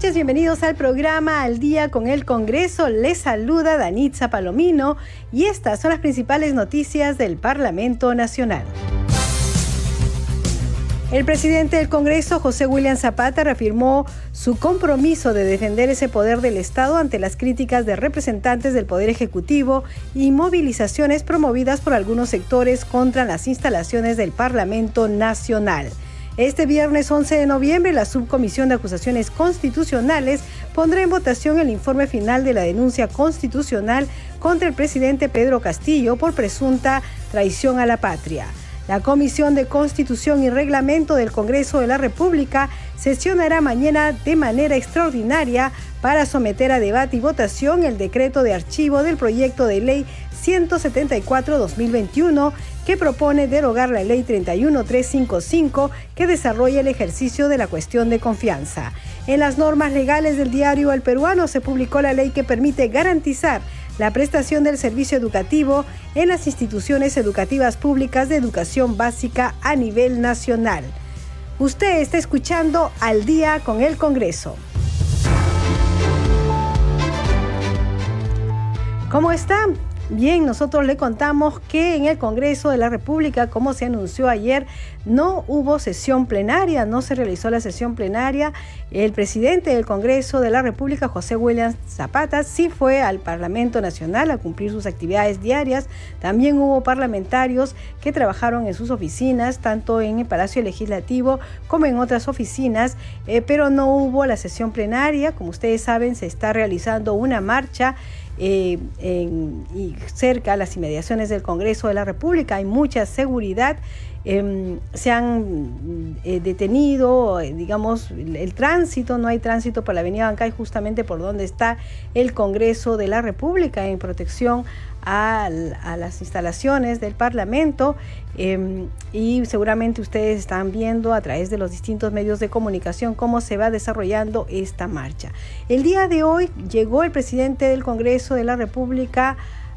Noches, bienvenidos al programa Al Día con el Congreso. Les saluda Danitza Palomino y estas son las principales noticias del Parlamento Nacional. El presidente del Congreso, José William Zapata, reafirmó su compromiso de defender ese poder del Estado ante las críticas de representantes del Poder Ejecutivo y movilizaciones promovidas por algunos sectores contra las instalaciones del Parlamento Nacional. Este viernes 11 de noviembre, la Subcomisión de Acusaciones Constitucionales pondrá en votación el informe final de la denuncia constitucional contra el presidente Pedro Castillo por presunta traición a la patria. La Comisión de Constitución y Reglamento del Congreso de la República sesionará mañana de manera extraordinaria para someter a debate y votación el decreto de archivo del proyecto de ley 174-2021 que propone derogar la ley 31355 que desarrolla el ejercicio de la cuestión de confianza. En las normas legales del diario El Peruano se publicó la ley que permite garantizar la prestación del servicio educativo en las instituciones educativas públicas de educación básica a nivel nacional. Usted está escuchando al día con el Congreso. ¿Cómo están? Bien, nosotros le contamos que en el Congreso de la República, como se anunció ayer, no hubo sesión plenaria, no se realizó la sesión plenaria. El presidente del Congreso de la República, José William Zapata, sí fue al Parlamento Nacional a cumplir sus actividades diarias. También hubo parlamentarios que trabajaron en sus oficinas, tanto en el Palacio Legislativo como en otras oficinas, eh, pero no hubo la sesión plenaria. Como ustedes saben, se está realizando una marcha eh, y cerca a las inmediaciones del Congreso de la República. Hay mucha seguridad. Eh, se han eh, detenido, eh, digamos, el, el, tránsito, no hay tránsito por la Avenida Bancay, justamente por donde está el Congreso de la República en protección a, a las instalaciones del Parlamento eh, y seguramente ustedes están viendo a través de los distintos medios de comunicación cómo se va desarrollando esta marcha. El día de hoy llegó el presidente del Congreso de la República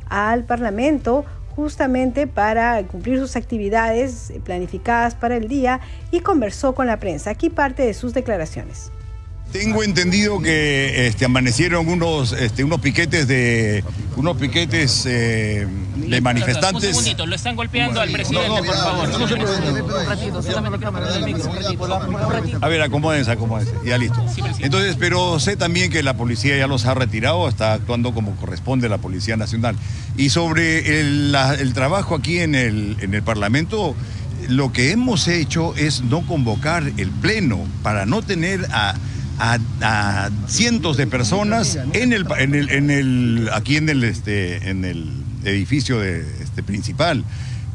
al Parlamento justamente para cumplir sus actividades planificadas para el día y conversó con la prensa. Aquí parte de sus declaraciones. Tengo entendido que este, amanecieron unos, este, unos piquetes de unos piquetes eh, de manifestantes. Un segundito, lo están golpeando al presidente, no, no, por favor. A ver, acomódense, acomódense. Ya listo. Entonces, pero sé también que la policía ya los ha retirado, está actuando como corresponde la Policía Nacional. Y sobre el, la, el trabajo aquí en el, en el Parlamento, lo que hemos hecho es no convocar el Pleno para no tener a a, a, cientos de personas en el, en el, en el, aquí en el, este, en el edificio de, este, principal.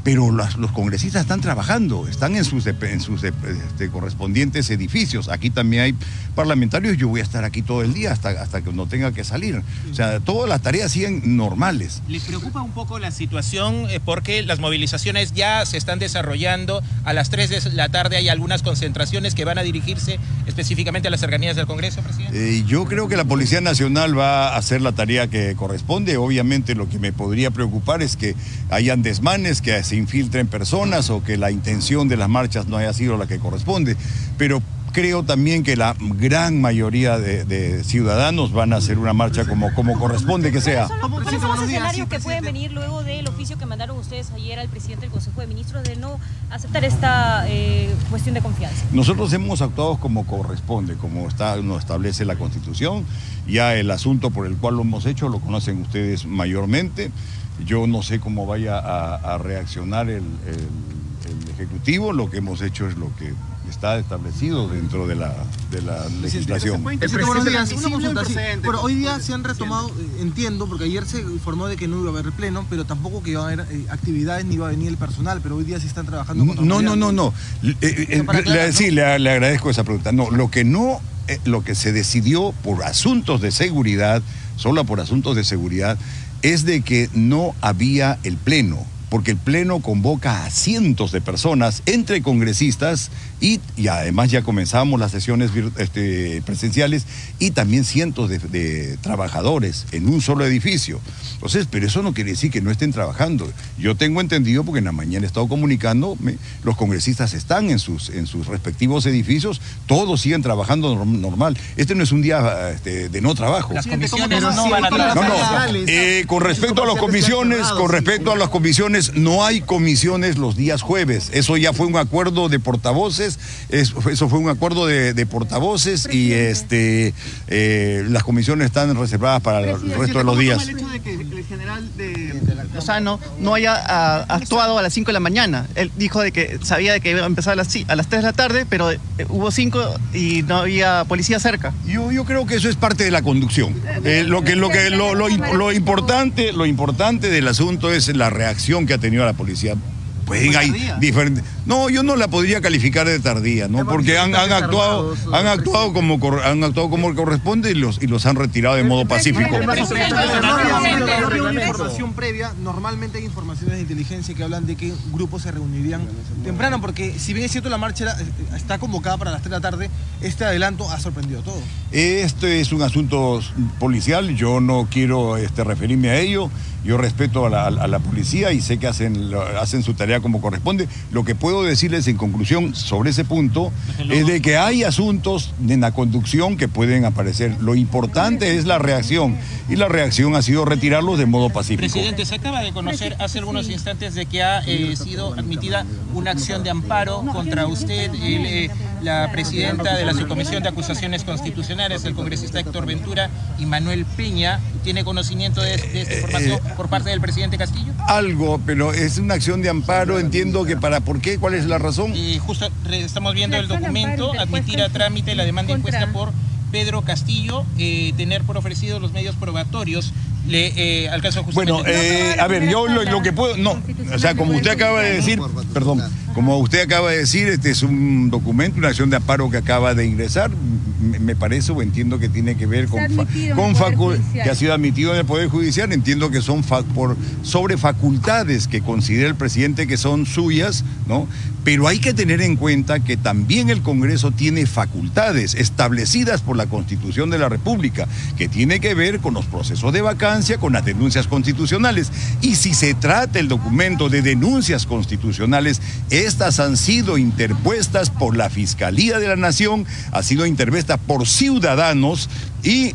Pero los, los, congresistas están trabajando, están en sus, en sus este, correspondientes edificios. Aquí también hay parlamentarios, yo voy a estar aquí todo el día hasta, hasta que no tenga que salir. O sea, todas las tareas siguen normales. ¿Les preocupa un poco la situación eh, porque las movilizaciones ya se están desarrollando? A las 3 de la tarde hay algunas concentraciones que van a dirigirse específicamente a las cercanías del Congreso, presidente. Eh, yo creo que la Policía Nacional va a hacer la tarea que corresponde. Obviamente lo que me podría preocupar es que hayan desmanes, que se infiltren personas o que la intención de las marchas no haya sido la que corresponde. Pero creo también que la gran mayoría de, de, ciudadanos van a hacer una marcha como, como corresponde que sea. ¿Cuáles son los escenarios que pueden venir luego del oficio que mandaron ustedes ayer al presidente del Consejo de Ministros de no aceptar esta eh, cuestión de confianza? Nosotros hemos actuado como corresponde, como está, nos establece la Constitución. Ya el asunto por el cual lo hemos hecho lo conocen ustedes mayormente. Yo no sé cómo vaya a, a reaccionar el, el, el Ejecutivo. Lo que hemos hecho es lo que está establecido dentro de la, de la legislación. El presidente, buenos días, una consulta, sí. Pero hoy día se han retomado, eh, entiendo, porque ayer se informó de que no iba a haber pleno, pero tampoco que iba a haber eh, actividades ni iba a venir el personal, pero hoy día sí están trabajando con No, no, no, no. Eh, eh, le, sí, le, le, agradezco esa pregunta. No, lo que no eh, lo que se decidió por asuntos de seguridad, solo por asuntos de seguridad, es de que no había el pleno porque el Pleno convoca a cientos de personas, entre congresistas, y, además ya comenzamos las sesiones este, presenciales, y también cientos de, trabajadores en un solo edificio. Entonces, pero eso no quiere decir que no estén trabajando. Yo tengo entendido, porque en la mañana he estado comunicando, los congresistas están en sus, en sus respectivos edificios, todos siguen trabajando normal. Este no es un día este, de no trabajo. Las comisiones no, van a trabajar. No, eh, con respecto a las comisiones, con respecto a las comisiones, no hay comisiones los días jueves. Eso ya fue un acuerdo de portavoces, eso fue un acuerdo de, portavoces y este eh, las comisiones están reservadas para el resto de los días. el hecho de que el general de Lozano no haya ah, actuado a las 5 de la mañana? Él dijo de que sabía de que iba a empezar a las, a las 3 de la tarde, pero eh, hubo 5 y no había policía cerca. Yo, yo creo que eso es parte de la conducción. Eh, lo que, lo, que, lo, lo, importante, lo importante del asunto es la reacción que ha tenido la policía. Pues hay diferentes. No, yo no la podría calificar de tardía, ¿no? Porque han, actuado, han actuado como han actuado como corresponde y los y los han retirado de modo pacífico. información previa, normalmente hay informaciones de inteligencia que hablan de que grupos se reunirían temprano, porque si bien es cierto la marcha está convocada para las 3 de la tarde, este adelanto ha sorprendido a todos. Este es un asunto policial, yo no quiero este, referirme a ello. Yo respeto a la, policía y sé que hacen, hacen su tarea como corresponde. Lo que puedo decirles en conclusión sobre ese punto es de que hay asuntos en la conducción que pueden aparecer. Lo importante es la reacción y la reacción ha sido retirarlos de modo pacífico. Presidente, se acaba de conocer hace algunos instantes de que ha eh, sido admitida una acción de amparo contra usted, eh, la presidenta de la Subcomisión de Acusaciones Constitucionales, el congresista Héctor Ventura y Manuel Peña. ¿Tiene conocimiento de, esta información por parte del presidente Castillo? Algo, pero es una acción de amparo. Entiendo que para por qué, cuál es la razón. Y justo estamos viendo el documento, admitir a trámite la demanda impuesta por Pedro Castillo, eh, tener por ofrecido los medios probatorios. Le eh, alcanzo Bueno, eh, a ver, yo lo, que puedo, no, o sea, como usted acaba de decir, perdón, como usted acaba de decir, este es un documento, una acción de amparo que acaba de ingresar, me, parece o entiendo que tiene que ver con, con que ha sido admitido en el Poder Judicial, entiendo que son por sobre facultades que considera el presidente que son suyas, ¿no? Pero hay que tener en cuenta que también el Congreso tiene facultades establecidas por la Constitución de la República, que tiene que ver con los procesos de vacancia, con las denuncias constitucionales. Y si se trata el documento de denuncias constitucionales, estas han sido interpuestas por la Fiscalía de la Nación, ha sido interpuesta por ciudadanos y,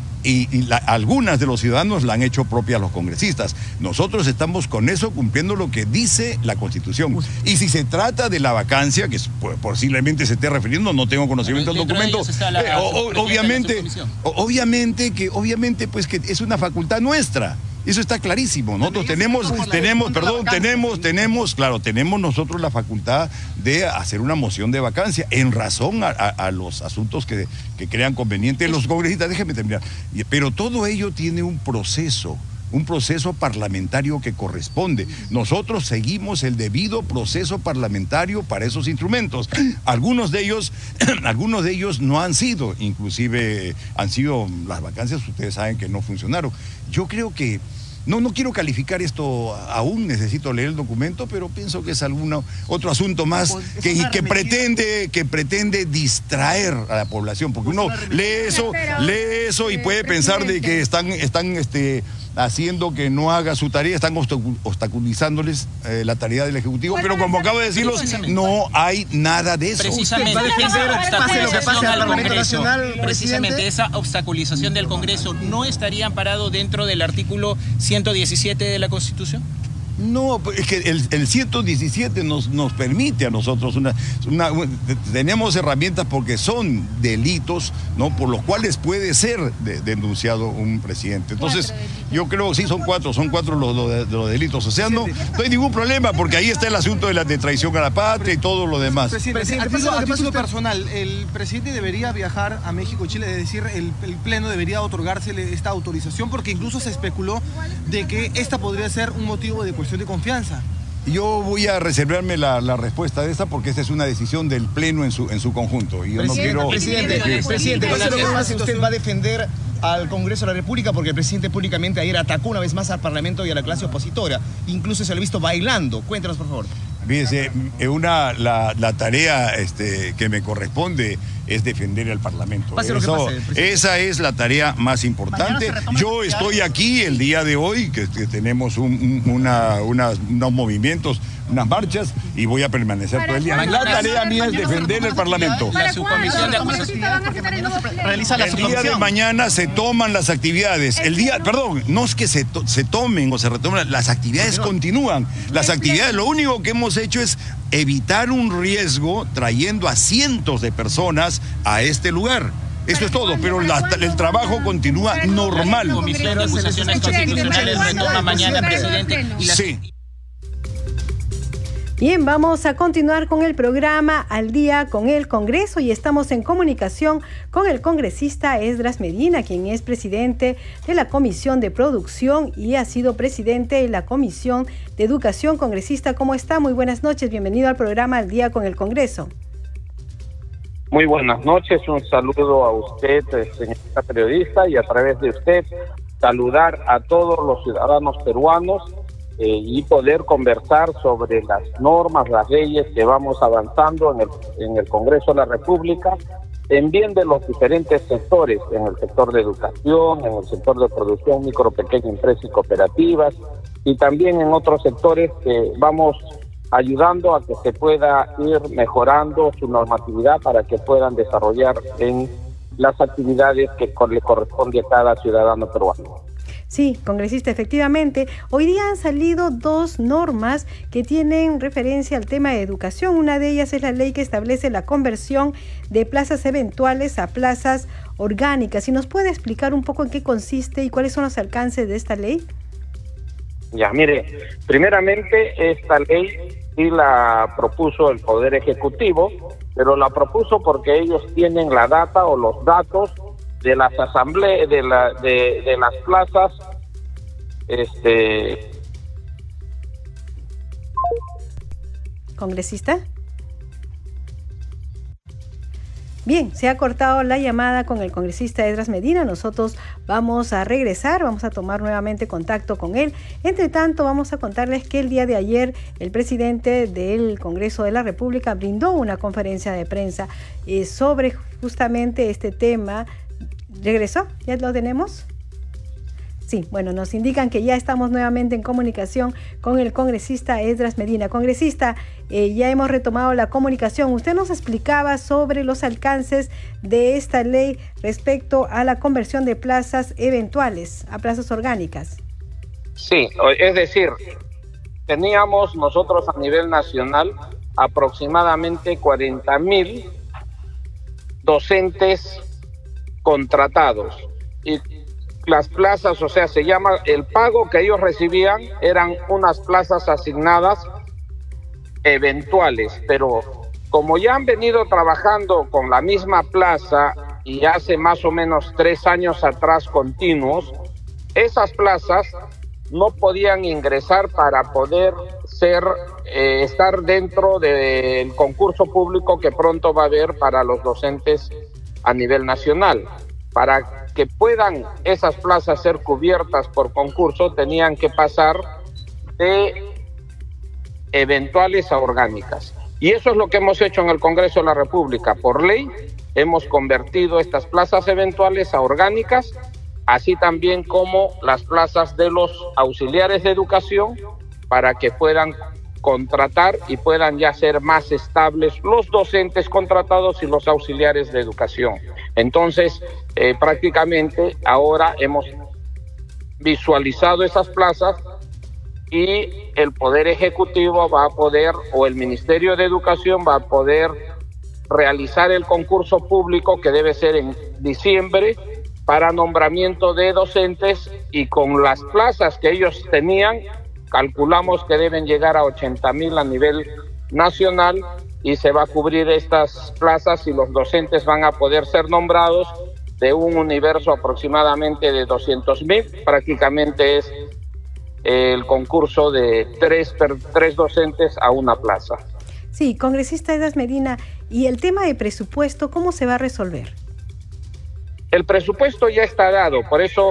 algunas de los ciudadanos la han hecho propia los congresistas. Nosotros estamos con eso cumpliendo lo que dice la Constitución. Y si se trata de la vacancia, que posiblemente se esté refiriendo, no tengo conocimiento del documento, eh, obviamente, obviamente que, obviamente, pues que es una facultad nuestra. Eso está clarísimo. Nosotros tenemos, tenemos, perdón, tenemos, tenemos, claro, tenemos nosotros la facultad de hacer una moción de vacancia en razón a, los asuntos que, crean convenientes los congresistas. Déjeme terminar. Pero todo ello tiene un proceso un proceso parlamentario que corresponde. Nosotros seguimos el debido proceso parlamentario para esos instrumentos. Algunos de ellos, algunos de ellos no han sido, inclusive han sido las vacancias, ustedes saben que no funcionaron. Yo creo que no, no quiero calificar esto aún, necesito leer el documento, pero pienso que es alguno, otro asunto más pues, que, que pretende, que pretende distraer a la población, porque pues uno lee eso, lee eso y puede pensar de que están, están este, haciendo que no haga su tarea, están obstaculizándoles eh, la tarea del Ejecutivo, pero como acabo de decirlo, no hay nada de eso. Precisamente, precisamente esa obstaculización del Congreso no estaría amparado dentro del artículo 117 de la Constitución. No, es que el, el 117 nos, nos permite a nosotros una, tenemos herramientas porque son delitos, ¿no? Por los cuales puede ser denunciado un presidente. Entonces, yo creo que sí son cuatro, son cuatro los, los, delitos. O sea, no, no, hay ningún problema porque ahí está el asunto de la de traición a la patria y todo lo demás. Presidente, a título personal, el presidente debería viajar a México y Chile, es decir, el, el pleno debería otorgársele esta autorización porque incluso se especuló de que esta podría ser un motivo de cuestión de confianza. Yo voy a reservarme la, respuesta de esta porque esta es una decisión del Pleno en su, en su conjunto. Y yo no quiero... Presidente, presidente, usted va a defender al Congreso de la República porque el presidente públicamente ayer atacó una vez más al Parlamento y a la clase opositora. Incluso se lo ha visto bailando. Cuéntanos, por favor. Fíjese, una, la, la tarea este, que me corresponde es defender al Parlamento. esa es la tarea más importante. Yo estoy aquí el día de hoy, que, tenemos una, unos movimientos, unas marchas, y voy a permanecer todo el día. La tarea mía es defender el Parlamento. La subcomisión de El día de mañana se toman las actividades. El día, perdón, no es que se, se tomen o se retomen, las actividades continúan. Las actividades, lo único que hemos hecho es evitar un riesgo trayendo a cientos de personas a este lugar. Eso es todo, pero el trabajo continúa normal. Comisión de Acusaciones Constitucionales retoma mañana, presidente. Sí. Bien, vamos a continuar con el programa Al día con el Congreso y estamos en comunicación con el congresista Esdras Medina, quien es presidente de la Comisión de Producción y ha sido presidente de la Comisión de Educación. Congresista, ¿cómo está? Muy buenas noches. Bienvenido al programa Al día con el Congreso. Muy buenas noches. Un saludo a usted, señorita periodista, y a través de usted saludar a todos los ciudadanos peruanos eh, y poder conversar sobre las normas, las leyes que vamos avanzando en el, en el Congreso de la República en bien de los diferentes sectores, en el sector de educación, en el sector de producción, micro, pequeña empresa y cooperativas, y también en otros sectores que vamos ayudando a que se pueda ir mejorando su normatividad para que puedan desarrollar en las actividades que le corresponde a cada ciudadano peruano. Sí, congresista, efectivamente. Hoy día han salido dos normas que tienen referencia al tema de educación. Una de ellas es la ley que establece la conversión de plazas eventuales a plazas orgánicas. ¿Y nos puede explicar un poco en qué consiste y cuáles son los alcances de esta ley? Ya, mire, primeramente esta ley sí la propuso el Poder Ejecutivo, pero la propuso porque ellos tienen la data o los datos de las asambleas, de, la, de, las plazas, este... ¿Congresista? Bien, se ha cortado la llamada con el congresista Edras Medina. Nosotros vamos a regresar, vamos a tomar nuevamente contacto con él. Entre tanto, vamos a contarles que el día de ayer el presidente del Congreso de la República brindó una conferencia de prensa eh, sobre justamente este tema ¿Regresó? ¿Ya lo tenemos? Sí, bueno, nos indican que ya estamos nuevamente en comunicación con el congresista Esdras Medina. Congresista, eh, ya hemos retomado la comunicación. Usted nos explicaba sobre los alcances de esta ley respecto a la conversión de plazas eventuales a plazas orgánicas. Sí, es decir, teníamos nosotros a nivel nacional aproximadamente 40 mil docentes contratados. Y las plazas, o sea, se llama, el pago que ellos recibían eran unas plazas asignadas eventuales, pero como ya han venido trabajando con la misma plaza y hace más o menos tres años atrás continuos, esas plazas no podían ingresar para poder ser eh, estar dentro del concurso público que pronto va a haber para los docentes a nivel nacional. Para que puedan esas plazas ser cubiertas por concurso, tenían que pasar de eventuales a orgánicas. Y eso es lo que hemos hecho en el Congreso de la República. Por ley, hemos convertido estas plazas eventuales a orgánicas, así también como las plazas de los auxiliares de educación, para que puedan contratar y puedan ya ser más estables los docentes contratados y los auxiliares de educación. Entonces, eh, prácticamente ahora hemos visualizado esas plazas y el Poder Ejecutivo va a poder, o el Ministerio de Educación va a poder realizar el concurso público que debe ser en diciembre para nombramiento de docentes y con las plazas que ellos tenían Calculamos que deben llegar a 80 mil a nivel nacional y se va a cubrir estas plazas y los docentes van a poder ser nombrados de un universo aproximadamente de 200 mil. Prácticamente es el concurso de tres, tres docentes a una plaza. Sí, congresista Edas Medina, ¿y el tema de presupuesto cómo se va a resolver? El presupuesto ya está dado, por eso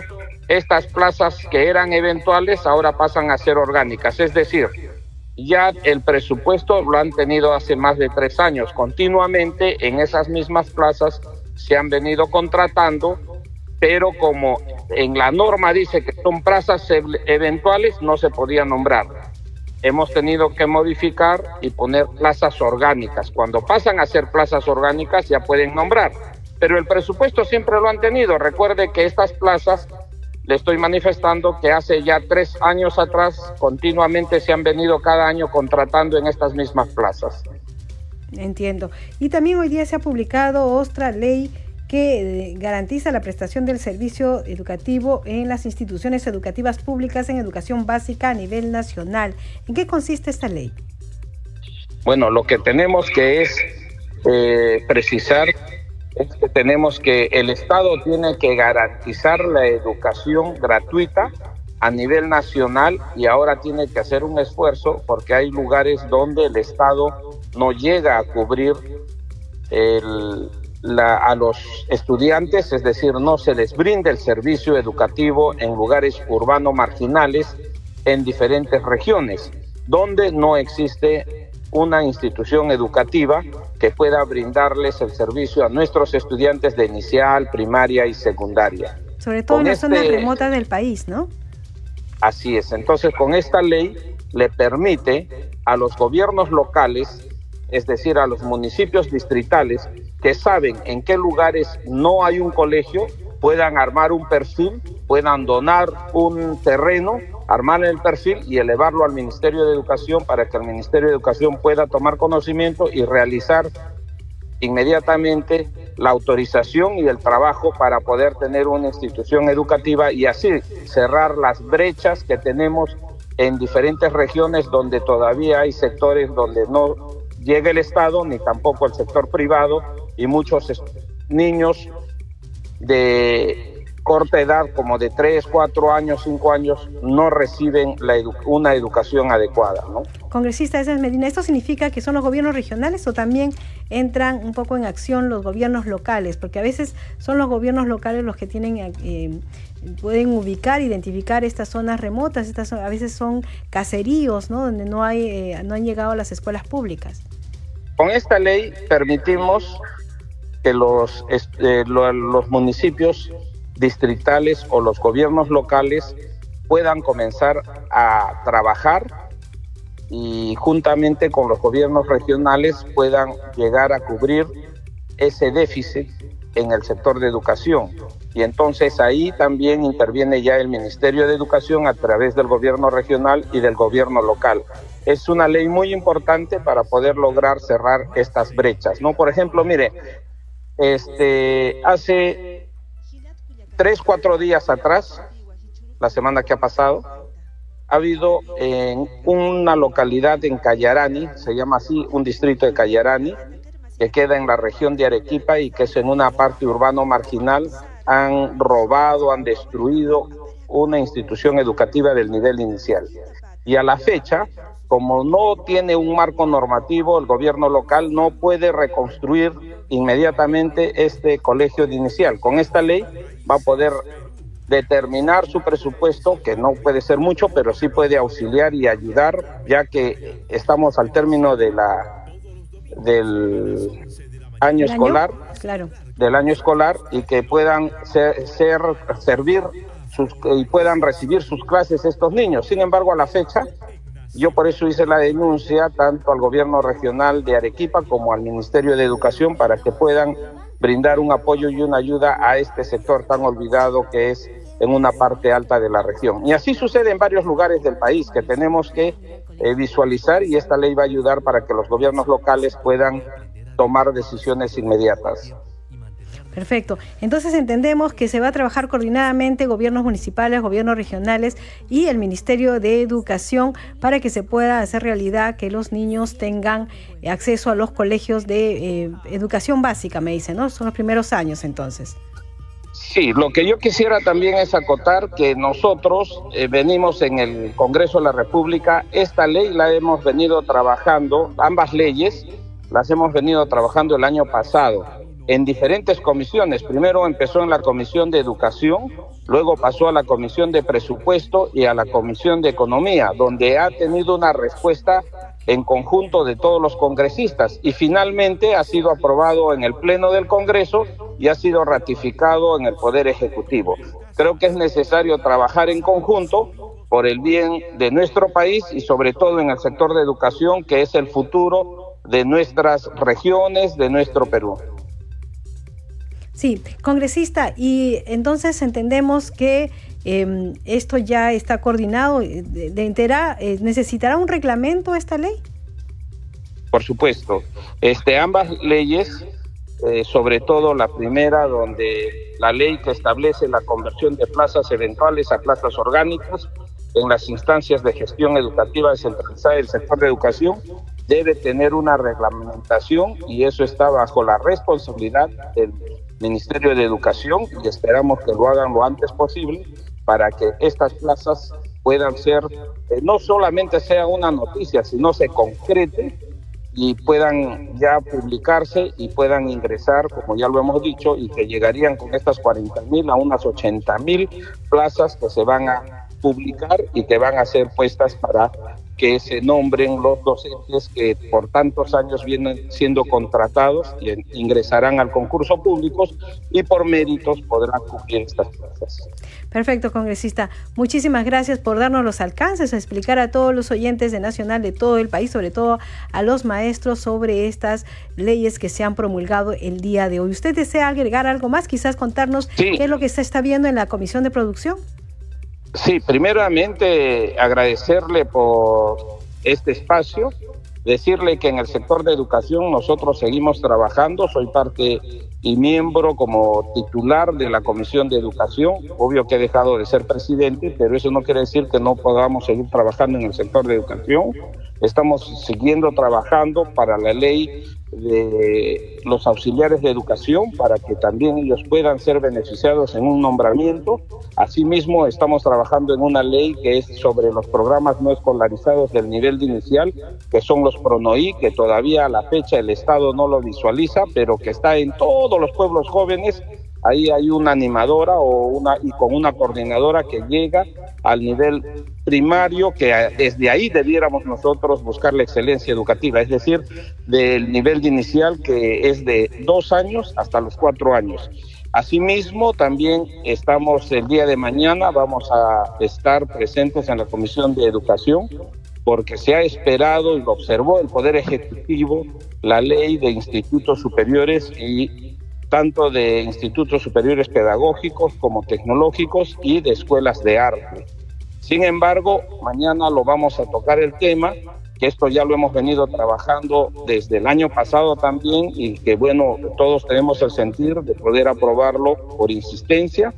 estas plazas que eran eventuales ahora pasan a ser orgánicas, es decir, ya el presupuesto lo han tenido hace más de tres años. Continuamente en esas mismas plazas se han venido contratando, pero como en la norma dice que son plazas eventuales, no se podía nombrar. Hemos tenido que modificar y poner plazas orgánicas. Cuando pasan a ser plazas orgánicas ya pueden nombrar pero el presupuesto siempre lo han tenido. Recuerde que estas plazas, le estoy manifestando que hace ya tres años atrás continuamente se han venido cada año contratando en estas mismas plazas. Entiendo. Y también hoy día se ha publicado otra ley que eh, garantiza la prestación del servicio educativo en las instituciones educativas públicas en educación básica a nivel nacional. ¿En qué consiste esta ley? Bueno, lo que tenemos que es eh, precisar es que tenemos que el Estado tiene que garantizar la educación gratuita a nivel nacional y ahora tiene que hacer un esfuerzo porque hay lugares donde el Estado no llega a cubrir a los estudiantes, es decir, no se les brinda el servicio educativo en lugares urbanos marginales en diferentes regiones, donde no existe una institución educativa que pueda brindarles el servicio a nuestros estudiantes de inicial, primaria y secundaria. Sobre todo en las zonas este remotas del país, ¿no? Así es. Entonces, con esta ley le permite a los gobiernos locales, es decir, a los municipios distritales, que saben en qué lugares no hay un colegio, puedan armar un perfil, puedan donar un terreno armar el perfil y elevarlo al Ministerio de Educación para que el Ministerio de Educación pueda tomar conocimiento y realizar inmediatamente la autorización y el trabajo para poder tener una institución educativa y así cerrar las brechas que tenemos en diferentes regiones donde todavía hay sectores donde no llega el Estado ni tampoco el sector privado y muchos niños de corta edad, como de 3, 4 años, 5 años, no reciben la una educación adecuada. ¿no? Congresista es Medina, ¿esto significa que son los gobiernos regionales o también entran un poco en acción los gobiernos locales? Porque a veces son los gobiernos locales los que tienen... Eh, pueden ubicar, identificar estas zonas remotas, estas a veces son caseríos, ¿no? Donde no hay, eh, no han llegado a las escuelas públicas. Con esta ley permitimos que los, eh, los municipios distritales o los gobiernos locales puedan comenzar a trabajar y juntamente con los gobiernos regionales puedan llegar a cubrir ese déficit en el sector de educación. Y entonces ahí también interviene ya el Ministerio de Educación a través del gobierno regional y del gobierno local. Es una ley muy importante para poder lograr cerrar estas brechas, ¿no? Por ejemplo, mire, este hace tres, cuatro días atrás, la semana que ha pasado, ha habido en una localidad en Cayarani, se llama así, un distrito de Cayarani, que queda en la región de Arequipa y que es en una parte urbano marginal, han robado, han destruido una institución educativa del nivel inicial. Y a la fecha, como no tiene un marco normativo, el gobierno local no puede reconstruir inmediatamente este colegio de inicial. Con esta ley va a poder determinar su presupuesto, que no puede ser mucho, pero sí puede auxiliar y ayudar, ya que estamos al término de la del año escolar, claro. del año escolar y que puedan ser, ser servir sus, y puedan recibir sus clases estos niños. Sin embargo, a la fecha yo por eso hice la denuncia tanto al gobierno regional de Arequipa como al Ministerio de Educación para que puedan brindar un apoyo y una ayuda a este sector tan olvidado que es en una parte alta de la región. Y así sucede en varios lugares del país que tenemos que eh, visualizar y esta ley va a ayudar para que los gobiernos locales puedan tomar decisiones inmediatas. Perfecto. Entonces entendemos que se va a trabajar coordinadamente gobiernos municipales, gobiernos regionales y el Ministerio de Educación para que se pueda hacer realidad que los niños tengan acceso a los colegios de eh, educación básica, me dicen, ¿no? Son los primeros años entonces. Sí, lo que yo quisiera también es acotar que nosotros eh, venimos en el Congreso de la República, esta ley la hemos venido trabajando, ambas leyes las hemos venido trabajando el año pasado en diferentes comisiones. Primero empezó en la Comisión de Educación, luego pasó a la Comisión de Presupuesto y a la Comisión de Economía, donde ha tenido una respuesta en conjunto de todos los congresistas y finalmente ha sido aprobado en el Pleno del Congreso y ha sido ratificado en el Poder Ejecutivo. Creo que es necesario trabajar en conjunto por el bien de nuestro país y sobre todo en el sector de educación, que es el futuro de nuestras regiones, de nuestro Perú. Sí, congresista, y entonces entendemos que eh, esto ya está coordinado, eh, de, entera, eh, ¿necesitará un reglamento esta ley? Por supuesto. Este, ambas leyes, eh, sobre todo la primera, donde la ley que establece la conversión de plazas eventuales a plazas orgánicas en las instancias de gestión educativa descentralizada del sector de educación, debe tener una reglamentación y eso está bajo la responsabilidad del Ministerio de Educación y esperamos que lo hagan lo antes posible para que estas plazas puedan ser, eh, no solamente sea una noticia, sino se concrete y puedan ya publicarse y puedan ingresar, como ya lo hemos dicho, y que llegarían con estas 40 mil a unas 80 mil plazas que se van a publicar y que van a ser puestas para que se nombren los docentes que por tantos años vienen siendo contratados y ingresarán al concurso público y por méritos podrán cumplir estas plazas. Perfecto, congresista. Muchísimas gracias por darnos los alcances a explicar a todos los oyentes de Nacional de todo el país, sobre todo a los maestros, sobre estas leyes que se han promulgado el día de hoy. ¿Usted desea agregar algo más? Quizás contarnos qué es lo que se está viendo en la Comisión de Producción. Sí, primeramente agradecerle por este espacio, decirle que en el sector de educación nosotros seguimos trabajando, soy parte y miembro como titular de la Comisión de Educación, obvio que he dejado de ser presidente, pero eso no quiere decir que no podamos seguir trabajando en el sector de educación. Estamos siguiendo trabajando para la ley de los auxiliares de educación para que también ellos puedan ser beneficiados en un nombramiento. Asimismo, estamos trabajando en una ley que es sobre los programas no escolarizados del nivel de inicial, que son los PRONOI, que todavía a la fecha el Estado no lo visualiza, pero que está en todos los pueblos jóvenes ahí hay una animadora o una y con una coordinadora que llega al nivel primario que desde ahí debiéramos nosotros buscar la excelencia educativa, es decir, del nivel inicial que es de dos años hasta los cuatro años. Asimismo, también estamos el día de mañana, vamos a estar presentes en la Comisión de Educación porque se ha esperado y lo observó el Poder Ejecutivo la ley de institutos superiores y tanto de institutos superiores pedagógicos como tecnológicos y de escuelas de arte. Sin embargo, mañana lo vamos a tocar el tema, que esto ya lo hemos venido trabajando desde el año pasado también y que bueno, todos tenemos el sentir de poder aprobarlo por insistencia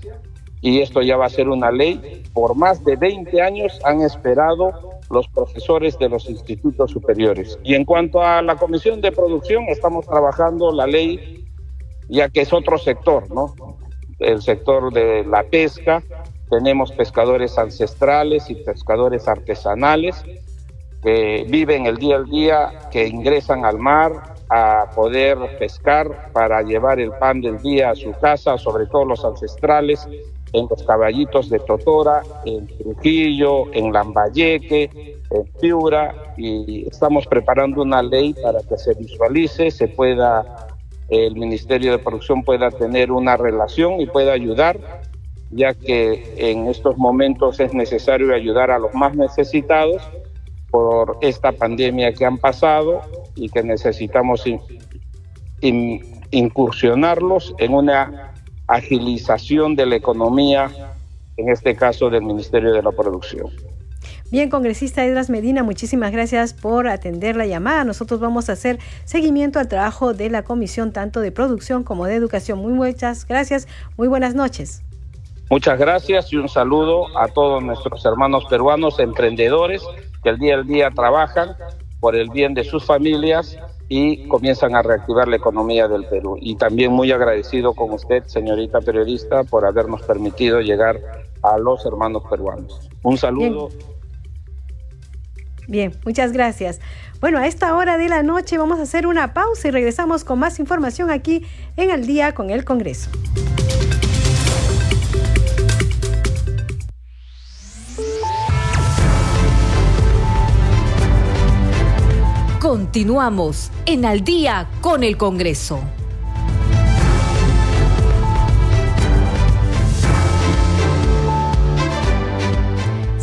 y esto ya va a ser una ley. Por más de 20 años han esperado los profesores de los institutos superiores. Y en cuanto a la comisión de producción, estamos trabajando la ley ya que es otro sector, ¿no? El sector de la pesca, tenemos pescadores ancestrales y pescadores artesanales que viven el día al día, que ingresan al mar a poder pescar para llevar el pan del día a su casa, sobre todo los ancestrales, en los caballitos de Totora, en Trujillo, en Lambayeque, en Piura, y estamos preparando una ley para que se visualice, se pueda el Ministerio de Producción pueda tener una relación y pueda ayudar, ya que en estos momentos es necesario ayudar a los más necesitados por esta pandemia que han pasado y que necesitamos incursionarlos en una agilización de la economía, en este caso del Ministerio de la Producción. Bien, congresista Edras Medina, muchísimas gracias por atender la llamada. Nosotros vamos a hacer seguimiento al trabajo de la comisión, tanto de producción como de educación. Muy muchas gracias, muy buenas noches. Muchas gracias y un saludo a todos nuestros hermanos peruanos emprendedores que el día al día trabajan por el bien de sus familias y comienzan a reactivar la economía del Perú. Y también muy agradecido con usted, señorita periodista, por habernos permitido llegar a los hermanos peruanos. Un saludo. Bien, muchas gracias. Bueno, a esta hora de la noche vamos a hacer una pausa y regresamos con más información aquí en el día con el Congreso. Continuamos en Al día con el Congreso.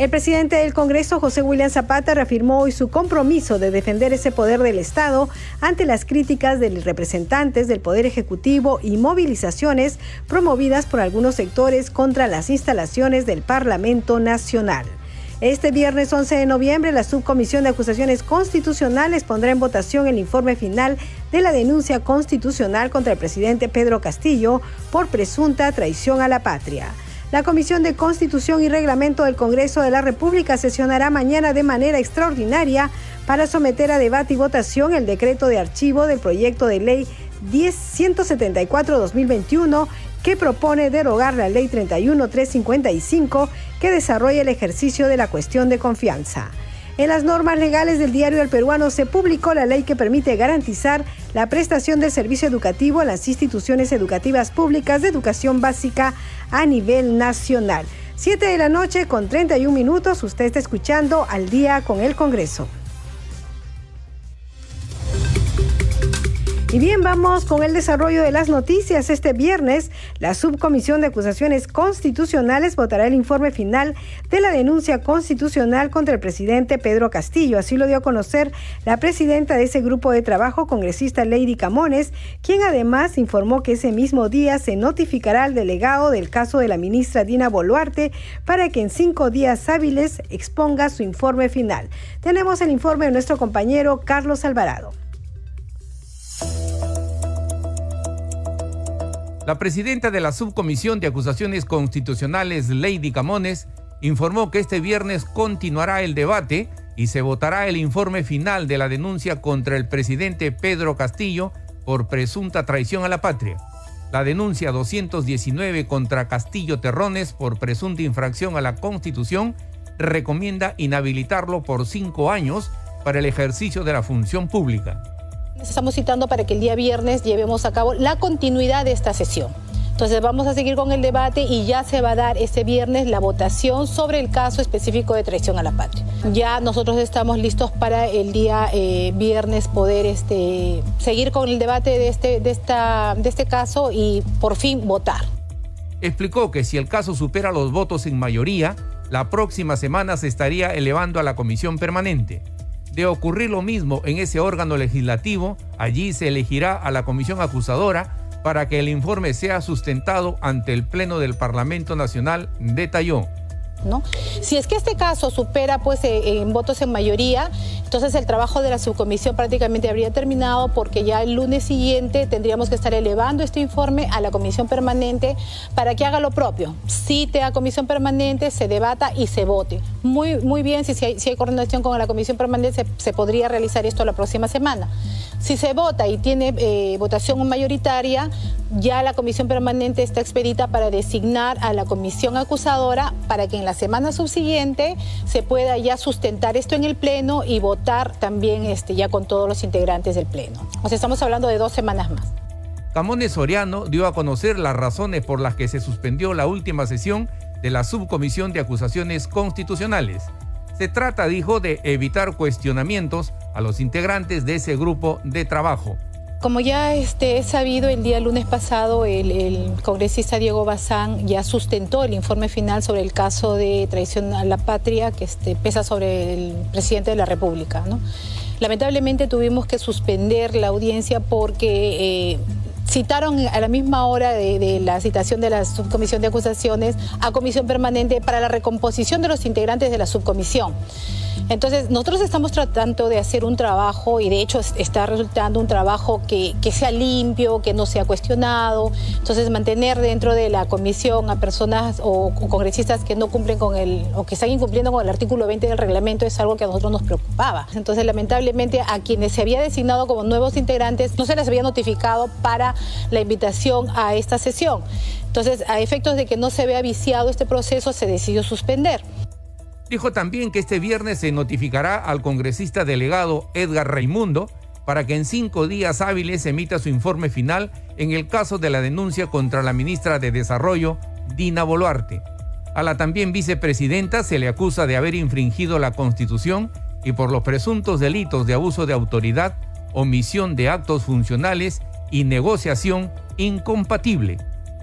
El presidente del Congreso, José William Zapata, reafirmó hoy su compromiso de defender ese poder del Estado ante las críticas de los representantes del Poder Ejecutivo y movilizaciones promovidas por algunos sectores contra las instalaciones del Parlamento Nacional. Este viernes 11 de noviembre, la Subcomisión de Acusaciones Constitucionales pondrá en votación el informe final de la denuncia constitucional contra el presidente Pedro Castillo por presunta traición a la patria. La Comisión de Constitución y Reglamento del Congreso de la República sesionará mañana de manera extraordinaria para someter a debate y votación el decreto de archivo del proyecto de ley 10174-2021 que propone derogar la ley 31355 que desarrolla el ejercicio de la cuestión de confianza. En las normas legales del Diario del Peruano se publicó la ley que permite garantizar la prestación del servicio educativo a las instituciones educativas públicas de educación básica a nivel nacional. Siete de la noche con 31 minutos, usted está escuchando al día con el Congreso. Y bien, vamos con el desarrollo de las noticias. Este viernes, la Subcomisión de Acusaciones Constitucionales votará el informe final de la denuncia constitucional contra el presidente Pedro Castillo. Así lo dio a conocer la presidenta de ese grupo de trabajo, congresista Lady Camones, quien además informó que ese mismo día se notificará al delegado del caso de la ministra Dina Boluarte para que en cinco días hábiles exponga su informe final. Tenemos el informe de nuestro compañero Carlos Alvarado. La presidenta de la Subcomisión de Acusaciones Constitucionales, Lady Camones, informó que este viernes continuará el debate y se votará el informe final de la denuncia contra el presidente Pedro Castillo por presunta traición a la patria. La denuncia 219 contra Castillo Terrones por presunta infracción a la Constitución recomienda inhabilitarlo por cinco años para el ejercicio de la función pública. Estamos citando para que el día viernes llevemos a cabo la continuidad de esta sesión. Entonces vamos a seguir con el debate y ya se va a dar este viernes la votación sobre el caso específico de traición a la patria. Ya nosotros estamos listos para el día eh, viernes poder este, seguir con el debate de este, de, esta, de este caso y por fin votar. Explicó que si el caso supera los votos en mayoría, la próxima semana se estaría elevando a la comisión permanente. De ocurrir lo mismo en ese órgano legislativo, allí se elegirá a la comisión acusadora para que el informe sea sustentado ante el Pleno del Parlamento Nacional, detalló. ¿No? Si es que este caso supera pues, eh, en votos en mayoría, entonces el trabajo de la subcomisión prácticamente habría terminado porque ya el lunes siguiente tendríamos que estar elevando este informe a la comisión permanente para que haga lo propio. Cite a comisión permanente, se debata y se vote. Muy, muy bien, si, si hay coordinación con la comisión permanente, se podría realizar esto la próxima semana. Si se vota y tiene eh, votación mayoritaria, ya la comisión permanente está expedita para designar a la comisión acusadora para que en la semana subsiguiente se pueda ya sustentar esto en el Pleno y votar también este, ya con todos los integrantes del Pleno. O sea, estamos hablando de dos semanas más. Camones Soriano dio a conocer las razones por las que se suspendió la última sesión de la Subcomisión de Acusaciones Constitucionales. Se trata, dijo, de evitar cuestionamientos a los integrantes de ese grupo de trabajo. Como ya este, es sabido, el día lunes pasado el, congresista Diego Bazán ya sustentó el informe final sobre el caso de traición a la patria que este, pesa sobre el presidente de la República. Lamentablemente tuvimos que suspender la audiencia porque... Eh, citaron a la misma hora de, la citación de la subcomisión de acusaciones a comisión permanente para la recomposición de los integrantes de la subcomisión. Entonces, nosotros estamos tratando de hacer un trabajo y de hecho está resultando un trabajo que, sea limpio, que no sea cuestionado. Entonces, mantener dentro de la comisión a personas o, congresistas que no cumplen con el o que están incumpliendo con el artículo 20 del reglamento es algo que a nosotros nos preocupaba. Entonces, lamentablemente, a quienes se había designado como nuevos integrantes no se les había notificado para la invitación a esta sesión. Entonces, a efectos de que no se vea viciado este proceso, se decidió suspender. Dijo también que este viernes se notificará al congresista delegado Edgar Raimundo para que en cinco días hábiles emita su informe final en el caso de la denuncia contra la ministra de Desarrollo, Dina Boluarte. A la también vicepresidenta se le acusa de haber infringido la Constitución y por los presuntos delitos de abuso de autoridad, omisión de actos funcionales y negociación incompatible.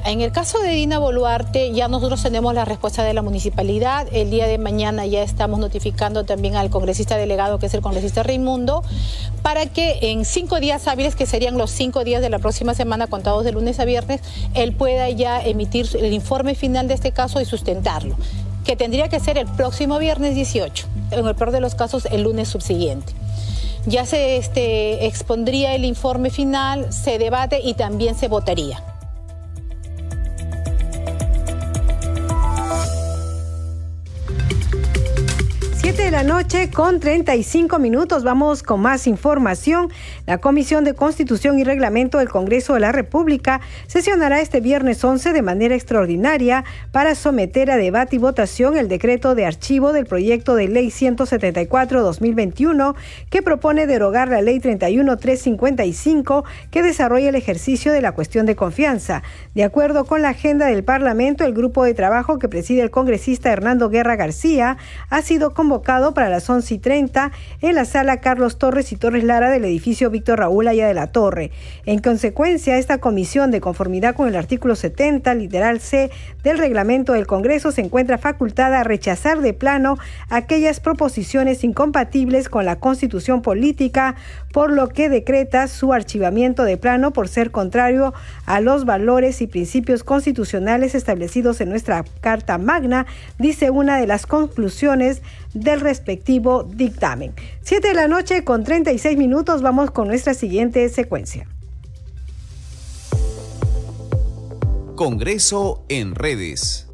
En el caso de Dina Boluarte, ya nosotros tenemos la respuesta de la municipalidad. El día de mañana ya estamos notificando también al congresista delegado, que es el congresista Raimundo, para que en cinco días hábiles, que serían los cinco días de la próxima semana, contados de lunes a viernes, él pueda ya emitir el informe final de este caso y sustentarlo, que tendría que ser el próximo viernes 18, en el peor de los casos el lunes subsiguiente ya se este, expondría el informe final, se debate y también se votaría. De la noche con 35 minutos. Vamos con más información. La Comisión de Constitución y Reglamento del Congreso de la República sesionará este viernes 11 de manera extraordinaria para someter a debate y votación el decreto de archivo del proyecto de ley 174-2021 que propone derogar la ley 31355 que desarrolla el ejercicio de la cuestión de confianza. De acuerdo con la agenda del Parlamento, el grupo de trabajo que preside el congresista Hernando Guerra García ha sido convocado para las 11 y 30 en la sala Carlos Torres y Torres Lara del edificio Víctor Raúl Allá de la Torre. En consecuencia, esta comisión, de conformidad con el artículo 70, literal C del reglamento del Congreso, se encuentra facultada a rechazar de plano aquellas proposiciones incompatibles con la constitución política, por lo que decreta su archivamiento de plano por ser contrario a los valores y principios constitucionales establecidos en nuestra Carta Magna, dice una de las conclusiones del respectivo dictamen. Siete de la noche con 36 minutos vamos con nuestra siguiente secuencia. Congreso en redes.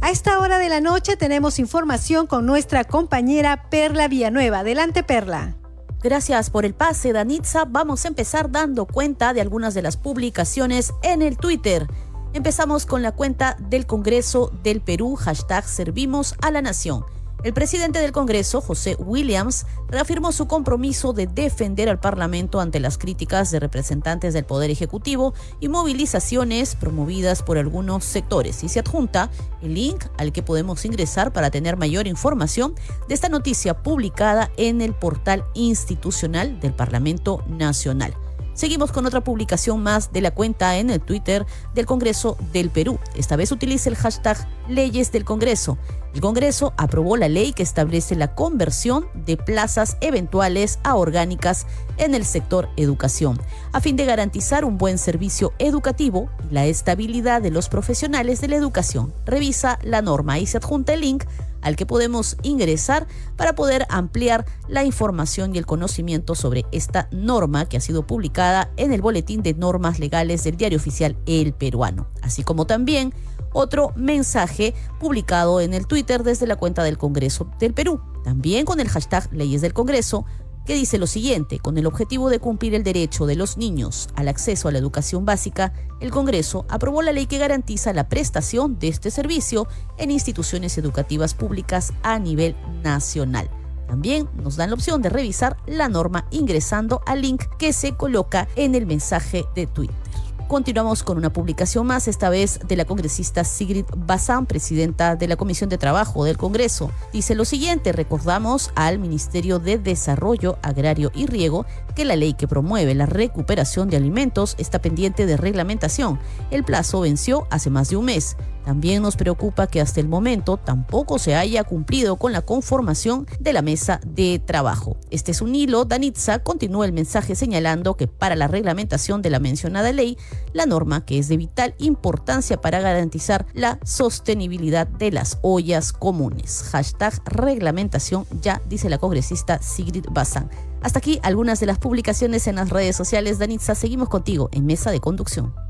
A esta hora de la noche tenemos información con nuestra compañera Perla Villanueva. Adelante, Perla. Gracias por el pase, Danitza. Vamos a empezar dando cuenta de algunas de las publicaciones en el Twitter. Empezamos con la cuenta del Congreso del Perú, hashtag Servimos a la Nación. El presidente del Congreso, José Williams, reafirmó su compromiso de defender al Parlamento ante las críticas de representantes del Poder Ejecutivo y movilizaciones promovidas por algunos sectores. Y se adjunta el link al que podemos ingresar para tener mayor información de esta noticia publicada en el portal institucional del Parlamento Nacional. Seguimos con otra publicación más de la cuenta en el Twitter del Congreso del Perú. Esta vez utiliza el hashtag Leyes del Congreso. El Congreso aprobó la ley que establece la conversión de plazas eventuales a orgánicas en el sector educación, a fin de garantizar un buen servicio educativo y la estabilidad de los profesionales de la educación. Revisa la norma y se adjunta el link al que podemos ingresar para poder ampliar la información y el conocimiento sobre esta norma que ha sido publicada en el Boletín de Normas Legales del Diario Oficial El Peruano, así como también otro mensaje publicado en el Twitter desde la cuenta del Congreso del Perú, también con el hashtag Leyes del Congreso, que dice lo siguiente, con el objetivo de cumplir el derecho de los niños al acceso a la educación básica, el Congreso aprobó la ley que garantiza la prestación de este servicio en instituciones educativas públicas a nivel nacional. También nos dan la opción de revisar la norma ingresando al link que se coloca en el mensaje de Twitter. Continuamos con una publicación más, esta vez de la congresista Sigrid Bazán, presidenta de la Comisión de Trabajo del Congreso. Dice lo siguiente, recordamos al Ministerio de Desarrollo Agrario y Riego que la ley que promueve la recuperación de alimentos está pendiente de reglamentación. El plazo venció hace más de un mes. También nos preocupa que hasta el momento tampoco se haya cumplido con la conformación de la mesa de trabajo. Este es un hilo. Danitza continúa el mensaje señalando que para la reglamentación de la mencionada ley, la norma que es de vital importancia para garantizar la sostenibilidad de las ollas comunes. Hashtag reglamentación ya, dice la congresista Sigrid Bazán. Hasta aquí algunas de las publicaciones en las redes sociales. Danitza, seguimos contigo en Mesa de Conducción.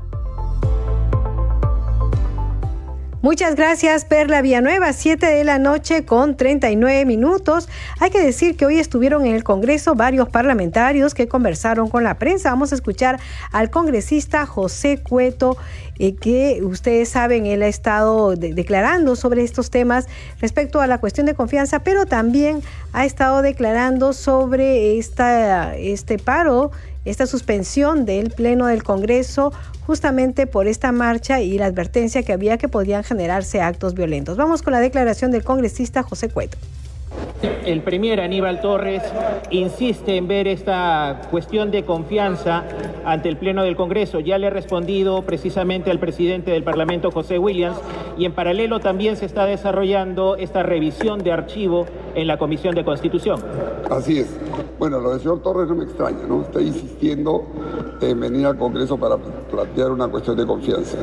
Muchas gracias, Perla Villanueva. 7 de la noche con 39 minutos. Hay que decir que hoy estuvieron en el Congreso varios parlamentarios que conversaron con la prensa. Vamos a escuchar al congresista José Cueto, eh, que ustedes saben, él ha estado declarando sobre estos temas respecto a la cuestión de confianza, pero también ha estado declarando sobre esta, este paro esta suspensión del Pleno del Congreso justamente por esta marcha y la advertencia que había que podían generarse actos violentos. Vamos con la declaración del congresista José Cueto. El premier Aníbal Torres insiste en ver esta cuestión de confianza ante el Pleno del Congreso. Ya le he respondido precisamente al presidente del Parlamento, José Williams, y en paralelo también se está desarrollando esta revisión de archivo en la Comisión de Constitución. Así es. Bueno, lo del señor Torres no me extraña, ¿no? Está insistiendo en venir al Congreso para plantear una cuestión de confianza.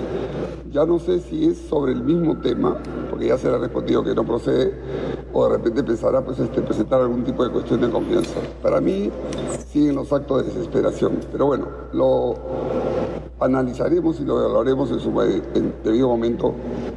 Ya no sé si es sobre el mismo tema, porque ya se le ha respondido que no procede, o de repente pensará pues, este, presentar algún tipo de cuestión de confianza. Para mí siguen los actos de desesperación, pero bueno, lo analizaremos y lo evaluaremos en su debido momento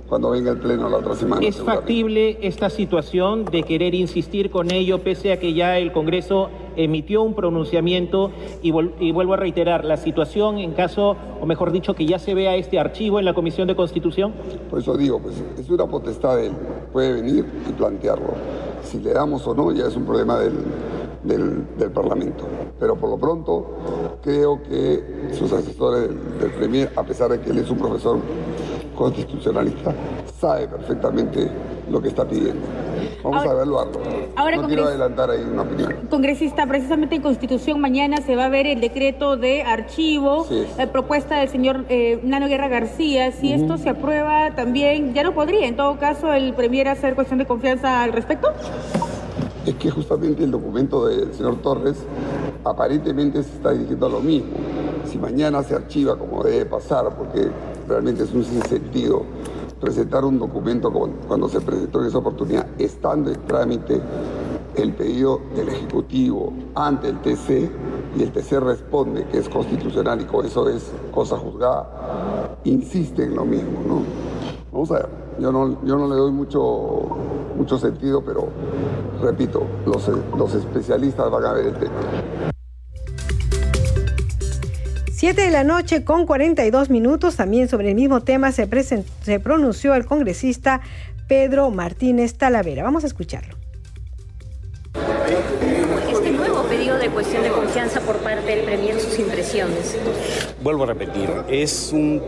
cuando venga el Pleno la otra semana. ¿Es factible esta situación de querer insistir con ello pese a que ya el Congreso emitió un pronunciamiento y, vuelvo a reiterar, la situación en caso, o mejor dicho, que ya se vea este archivo en la Comisión de Constitución? Por eso digo, pues es una potestad de él, puede venir y plantearlo. Si le damos o no ya es un problema del, del, Parlamento. Pero por lo pronto creo que sus asesores del, Premier, a pesar de que él es un profesor constitucionalista, sabe perfectamente lo que está pidiendo. Vamos a evaluarlo. Ahora, no quiero adelantar ahí una opinión. Congresista, precisamente en Constitución mañana se va a ver el decreto de archivo, eh, propuesta del señor eh, Nano Guerra García. Si esto se aprueba también, ya no podría en todo caso el Premier hacer cuestión de confianza al respecto es que justamente el documento del señor Torres aparentemente se está dirigiendo a lo mismo. Si mañana se archiva como debe pasar, porque realmente es un sinsentido presentar un documento cuando se presentó en esa oportunidad, estando en trámite el pedido del Ejecutivo ante el TC y el TC responde que es constitucional y con eso es cosa juzgada, insiste en lo mismo, ¿no? Vamos a ver, yo no, yo no le doy mucho, mucho sentido, pero repito, los, los especialistas van a ver el tema. 7 de la noche con 42 minutos, también sobre el mismo tema se, se pronunció el congresista Pedro Martínez Talavera. Vamos a escucharlo pedido de cuestión de confianza por parte del Premier, sus impresiones. Vuelvo a repetir, es un,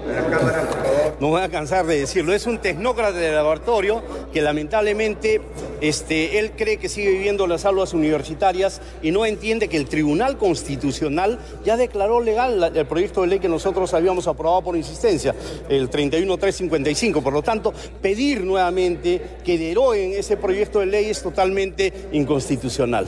no voy a cansar de decirlo, es un tecnócrata de laboratorio que lamentablemente este, él cree que sigue viviendo las aulas universitarias y no entiende que el Tribunal Constitucional ya declaró legal el proyecto de ley que nosotros habíamos aprobado por insistencia, el 31355. Por lo tanto, pedir nuevamente que deroguen ese proyecto de ley es totalmente inconstitucional.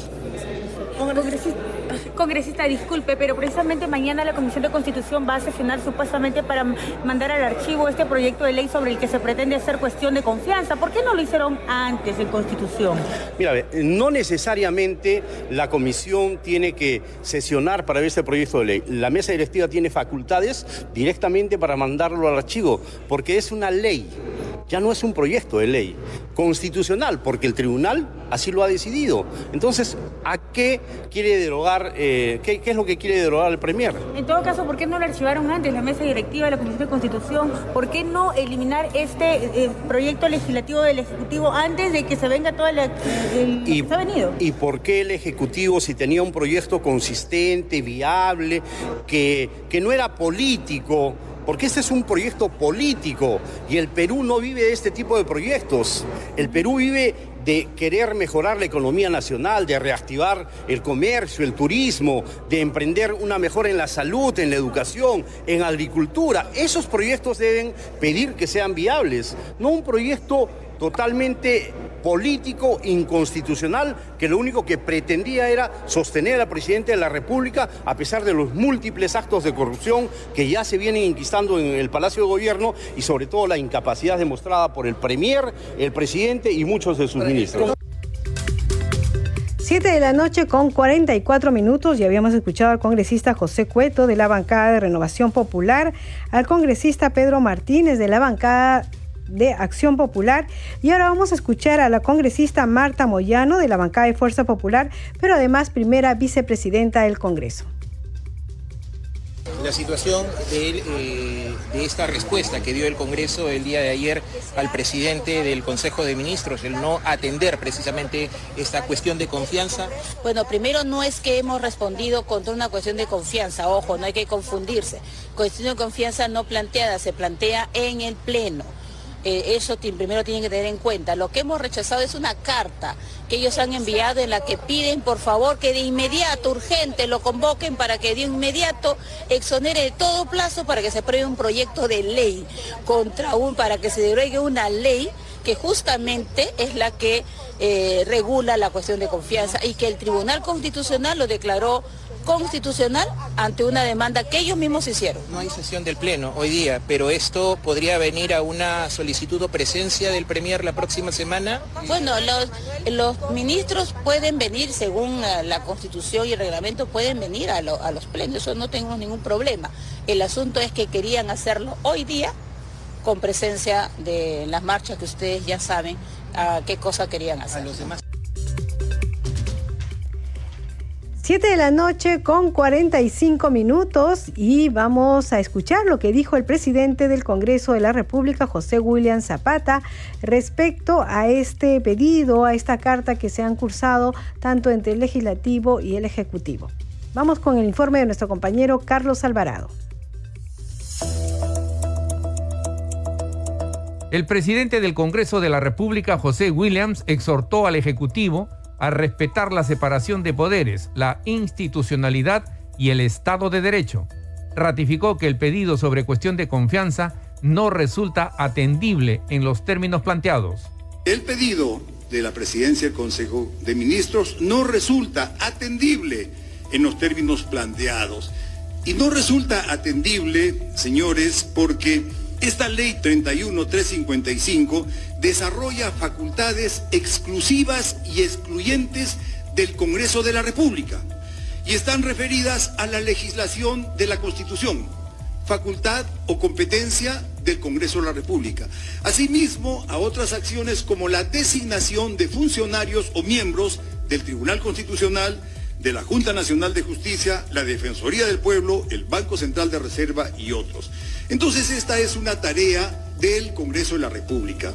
Disculpe, pero precisamente mañana la Comisión de Constitución va a sesionar supuestamente para mandar al archivo este proyecto de ley sobre el que se pretende hacer cuestión de confianza. ¿Por qué no lo hicieron antes en Constitución? Mira, no necesariamente la Comisión tiene que sesionar para ver este proyecto de ley. La mesa directiva tiene facultades directamente para mandarlo al archivo, porque es una ley ya no es un proyecto de ley constitucional, porque el tribunal así lo ha decidido. Entonces, ¿a qué quiere derogar, eh, qué, es lo que quiere derogar el Premier? En todo caso, ¿por qué no lo archivaron antes la mesa directiva de la Comisión de Constitución? ¿Por qué no eliminar este eh, proyecto legislativo del Ejecutivo antes de que se venga todo el, y, que se ha venido? ¿Y por qué el Ejecutivo, si tenía un proyecto consistente, viable, que, que no era político, porque este es un proyecto político y el Perú no vive de este tipo de proyectos. El Perú vive de querer mejorar la economía nacional, de reactivar el comercio, el turismo, de emprender una mejora en la salud, en la educación, en agricultura. Esos proyectos deben pedir que sean viables, no un proyecto totalmente político, inconstitucional, que lo único que pretendía era sostener al presidente de la República a pesar de los múltiples actos de corrupción que ya se vienen inquistando en el Palacio de Gobierno y sobre todo la incapacidad demostrada por el Premier, el presidente y muchos de sus ministros. 7 de la noche con 44 minutos y habíamos escuchado al congresista José Cueto de la bancada de Renovación Popular, al congresista Pedro Martínez de la bancada de Acción Popular. Y ahora vamos a escuchar a la congresista Marta Moyano de la bancada de Fuerza Popular, pero además primera vicepresidenta del Congreso. La situación de, eh, de, esta respuesta que dio el Congreso el día de ayer al presidente del Consejo de Ministros, el no atender precisamente esta cuestión de confianza. Bueno, primero no es que hemos respondido contra una cuestión de confianza, ojo, no hay que confundirse. Cuestión de confianza no planteada, se plantea en el Pleno. Eh, eso primero tienen que tener en cuenta. Lo que hemos rechazado es una carta que ellos han enviado en la que piden por favor que de inmediato, urgente, lo convoquen para que de inmediato exonere de todo plazo para que se apruebe un proyecto de ley contra un, para que se derogue una ley que justamente es la que eh, regula la cuestión de confianza y que el Tribunal Constitucional lo declaró constitucional ante una demanda que ellos mismos hicieron. No hay sesión del Pleno hoy día, pero esto podría venir a una solicitud o presencia del Premier la próxima semana. Bueno, los, los ministros pueden venir, según eh, la Constitución y el reglamento, pueden venir a, a los plenos, eso no tenemos ningún problema. El asunto es que querían hacerlo hoy día con presencia de las marchas que ustedes ya saben a qué cosa querían hacer. A los demás. 7 de la noche con 45 minutos y vamos a escuchar lo que dijo el presidente del Congreso de la República, José William Zapata, respecto a este pedido, a esta carta que se han cursado tanto entre el legislativo y el ejecutivo. Vamos con el informe de nuestro compañero Carlos Alvarado. El presidente del Congreso de la República, José Williams, exhortó al Ejecutivo a respetar la separación de poderes, la institucionalidad y el Estado de Derecho. Ratificó que el pedido sobre cuestión de confianza no resulta atendible en los términos planteados. El pedido de la presidencia del Consejo de Ministros no resulta atendible en los términos planteados. Y no resulta atendible, señores, porque esta ley 31355 desarrolla facultades exclusivas y excluyentes del Congreso de la República y están referidas a la legislación de la Constitución, facultad o competencia del Congreso de la República. Asimismo, a otras acciones como la designación de funcionarios o miembros del Tribunal Constitucional, de la Junta Nacional de Justicia, la Defensoría del Pueblo, el Banco Central de Reserva y otros. Entonces esta es una tarea del Congreso de la República.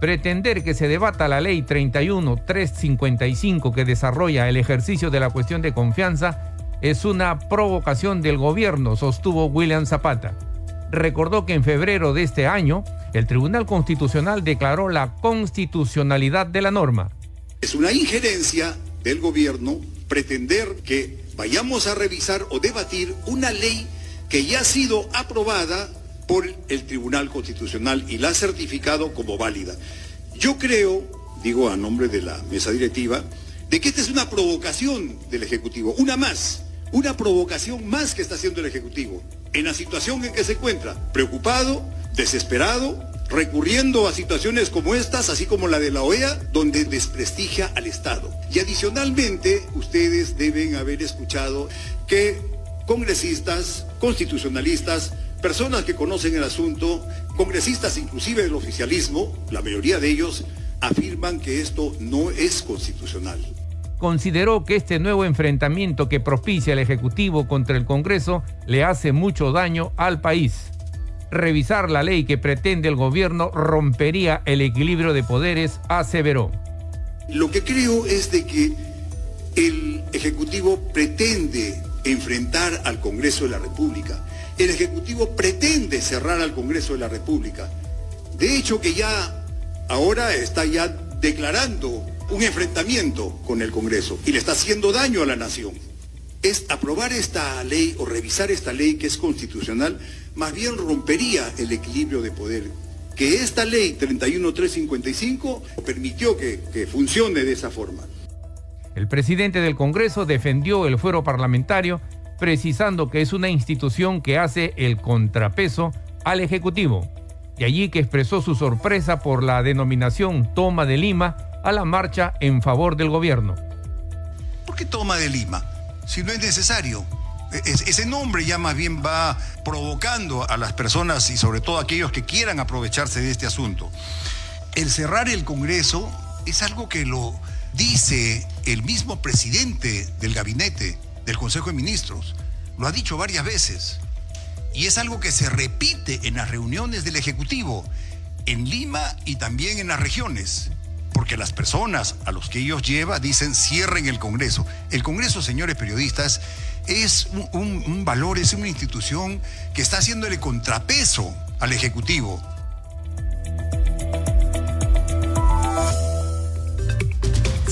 Pretender que se debata la ley 31355 que desarrolla el ejercicio de la cuestión de confianza es una provocación del gobierno, sostuvo William Zapata. Recordó que en febrero de este año el Tribunal Constitucional declaró la constitucionalidad de la norma. Es una injerencia del gobierno pretender que vayamos a revisar o debatir una ley que ya ha sido aprobada por el Tribunal Constitucional y la ha certificado como válida. Yo creo, digo a nombre de la mesa directiva, de que esta es una provocación del Ejecutivo, una más, una provocación más que está haciendo el Ejecutivo, en la situación en que se encuentra, preocupado, desesperado, recurriendo a situaciones como estas, así como la de la OEA, donde desprestigia al Estado. Y adicionalmente, ustedes deben haber escuchado que congresistas, constitucionalistas, personas que conocen el asunto, congresistas inclusive del oficialismo, la mayoría de ellos, afirman que esto no es constitucional. Consideró que este nuevo enfrentamiento que propicia el Ejecutivo contra el Congreso le hace mucho daño al país revisar la ley que pretende el gobierno rompería el equilibrio de poderes, aseveró. Lo que creo es de que el Ejecutivo pretende enfrentar al Congreso de la República. El Ejecutivo pretende cerrar al Congreso de la República. De hecho que ya ahora está ya declarando un enfrentamiento con el Congreso y le está haciendo daño a la nación. Es aprobar esta ley o revisar esta ley que es constitucional, más bien rompería el equilibrio de poder. Que esta ley 31355 permitió que, que funcione de esa forma. El presidente del Congreso defendió el fuero parlamentario, precisando que es una institución que hace el contrapeso al Ejecutivo. De allí que expresó su sorpresa por la denominación Toma de Lima a la marcha en favor del gobierno. ¿Por qué Toma de Lima? Si no es necesario. ese nombre ya más bien va provocando a las personas y sobre todo a aquellos que quieran aprovecharse de este asunto. El cerrar el Congreso es algo que lo dice el mismo presidente del gabinete del Consejo de Ministros. Lo ha dicho varias veces. Y es algo que se repite en las reuniones del Ejecutivo, en Lima y también en las regiones. Porque las personas a los que ellos lleva dicen cierren el Congreso. El Congreso, señores periodistas, es un, valor, es una institución que está haciéndole contrapeso al Ejecutivo.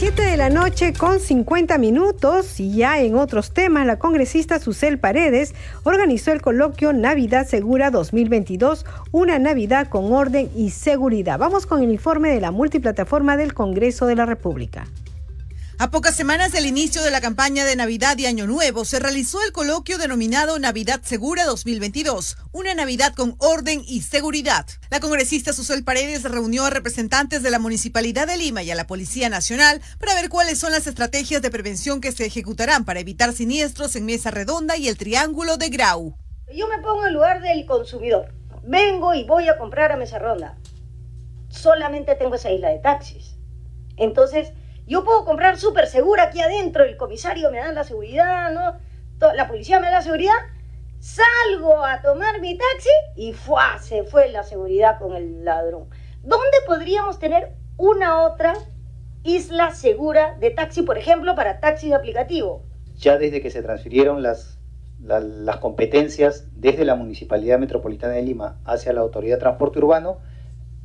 7 de la noche con 50 minutos y ya en otros temas, la congresista Susel Paredes organizó el coloquio Navidad Segura 2022, una Navidad con orden y seguridad. Vamos con el informe de la multiplataforma del Congreso de la República. A pocas semanas del inicio de la campaña de Navidad y Año Nuevo, se realizó el coloquio denominado Navidad Segura 2022, una Navidad con orden y seguridad. La congresista Susel Paredes reunió a representantes de la Municipalidad de Lima y a la Policía Nacional para ver cuáles son las estrategias de prevención que se ejecutarán para evitar siniestros en Mesa Redonda y el Triángulo de Grau. Yo me pongo en lugar del consumidor. Vengo y voy a comprar a Mesa Redonda. Solamente tengo esa isla de taxis. Entonces, yo puedo comprar súper segura aquí adentro, el comisario me da la seguridad, ¿no? La policía me da la seguridad. Salgo a tomar mi taxi y ¡fua! se fue la seguridad con el ladrón. ¿Dónde podríamos tener una otra isla segura de taxi, por ejemplo, para taxi de aplicativo? Ya desde que se transfirieron las, las competencias desde la Municipalidad Metropolitana de Lima hacia la Autoridad de Transporte Urbano,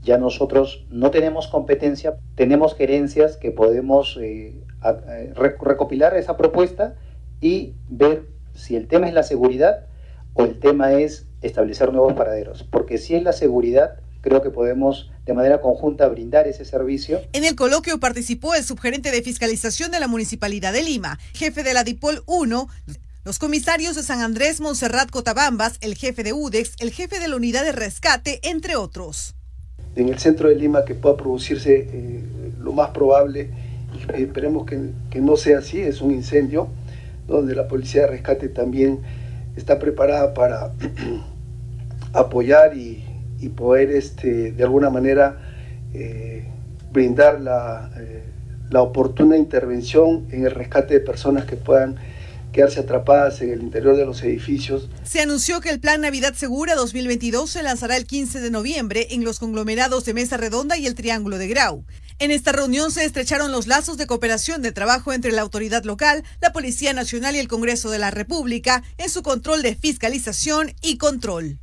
ya nosotros no tenemos competencia, tenemos gerencias que podemos eh, eh, recopilar esa propuesta y ver si el tema es la seguridad o el tema es establecer nuevos paraderos. Porque si es la seguridad, creo que podemos de manera conjunta brindar ese servicio. En el coloquio participó el subgerente de fiscalización de la Municipalidad de Lima, jefe de la DIPOL 1, los comisarios de San Andrés, Monserrat Cotabambas, el jefe de UDEX, el jefe de la unidad de rescate, entre otros en el centro de Lima que pueda producirse eh, lo más probable, y esperemos que, no sea así, es un incendio, donde la policía de rescate también está preparada para apoyar y, poder este, de alguna manera eh, brindar la, eh, la oportuna intervención en el rescate de personas que puedan quedarse atrapadas en el interior de los edificios. Se anunció que el Plan Navidad Segura 2022 se lanzará el 15 de noviembre en los conglomerados de Mesa Redonda y el Triángulo de Grau. En esta reunión se estrecharon los lazos de cooperación de trabajo entre la autoridad local, la Policía Nacional y el Congreso de la República en su control de fiscalización y control.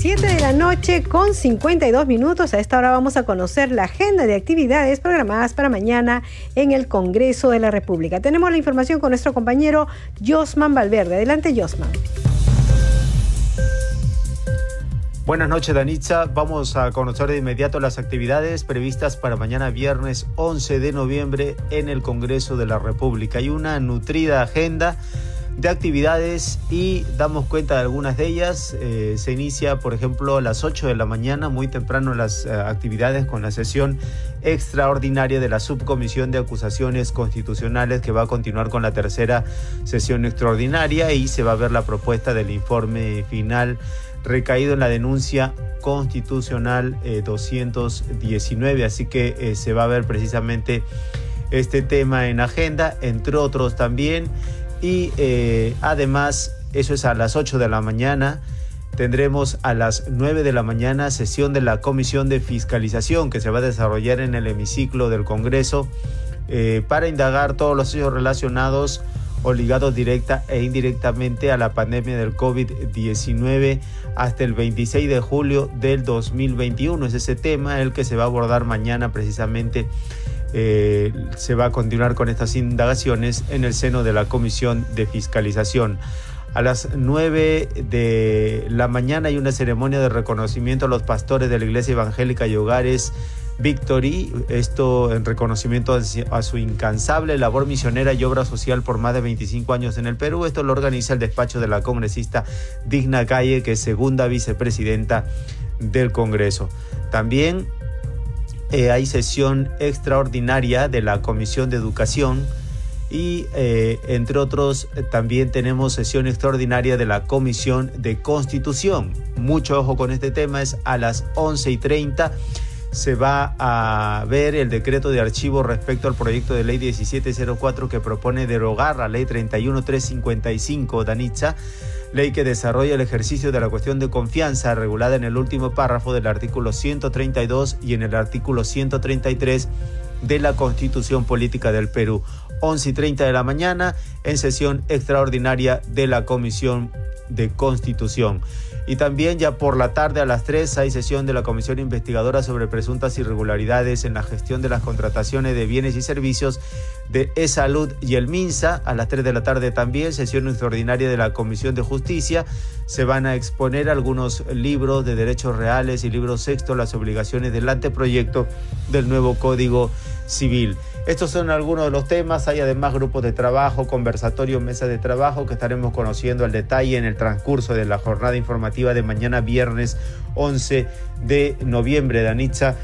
7 de la noche con 52 minutos. A esta hora vamos a conocer la agenda de actividades programadas para mañana en el Congreso de la República. Tenemos la información con nuestro compañero Josman Valverde. Adelante, Josman. Buenas noches, Danitza. Vamos a conocer de inmediato las actividades previstas para mañana viernes 11 de noviembre en el Congreso de la República. Hay una nutrida agenda de actividades y damos cuenta de algunas de ellas. Eh, se inicia, por ejemplo, a las 8 de la mañana, muy temprano las eh, actividades con la sesión extraordinaria de la Subcomisión de Acusaciones Constitucionales que va a continuar con la tercera sesión extraordinaria y se va a ver la propuesta del informe final recaído en la denuncia constitucional 219. Eh, Así que se va a ver precisamente este tema en agenda, entre otros también. Y eh, además, eso es a las 8 de la mañana. Tendremos a las 9 de la mañana sesión de la Comisión de Fiscalización que se va a desarrollar en el hemiciclo del Congreso eh, para indagar todos los hechos relacionados o ligados directa e indirectamente a la pandemia del COVID-19 hasta el 26 de julio del 2021. Es ese tema el que se va a abordar mañana precisamente. Eh, se va a continuar con estas indagaciones en el seno de la Comisión de Fiscalización. A las 9 de la mañana hay una ceremonia de reconocimiento a los pastores de la Iglesia Evangélica y Hogares Victory, esto en reconocimiento a su incansable labor misionera y obra social por más de 25 años en el Perú. Esto lo organiza el despacho de la congresista Digna Calle, que es segunda vicepresidenta del Congreso. También eh, hay sesión extraordinaria de la Comisión de Educación y eh, entre otros también tenemos sesión extraordinaria de la Comisión de Constitución. Mucho ojo con este tema, es a las 11 y 30 se va a ver el decreto de archivo respecto al proyecto de ley 1704 que propone derogar la ley 31355 Danitza, ley que desarrolla el ejercicio de la cuestión de confianza regulada en el último párrafo del artículo 132 y en el artículo 133 de la Constitución Política del Perú. 11 y 30 de la mañana en sesión extraordinaria de la Comisión de Constitución. Y también ya por la tarde a las 3 hay sesión de la Comisión Investigadora sobre presuntas irregularidades en la gestión de las contrataciones de bienes y servicios de E-Salud y el MINSA. A las 3 de la tarde también sesión extraordinaria de la Comisión de Justicia. Se van a exponer algunos libros de derechos reales y libros sexto, las obligaciones del anteproyecto del nuevo Código Civil. Estos son algunos de los temas. Hay además grupos de trabajo, conversatorios, mesas de trabajo que estaremos conociendo al detalle en el transcurso de la jornada informativa de mañana viernes 11 de noviembre, Danitza.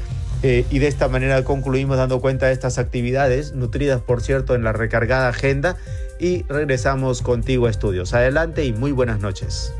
Eh, y de esta manera concluimos dando cuenta de estas actividades, nutridas por cierto en la recargada agenda, y regresamos contigo a estudios. Adelante y muy buenas noches.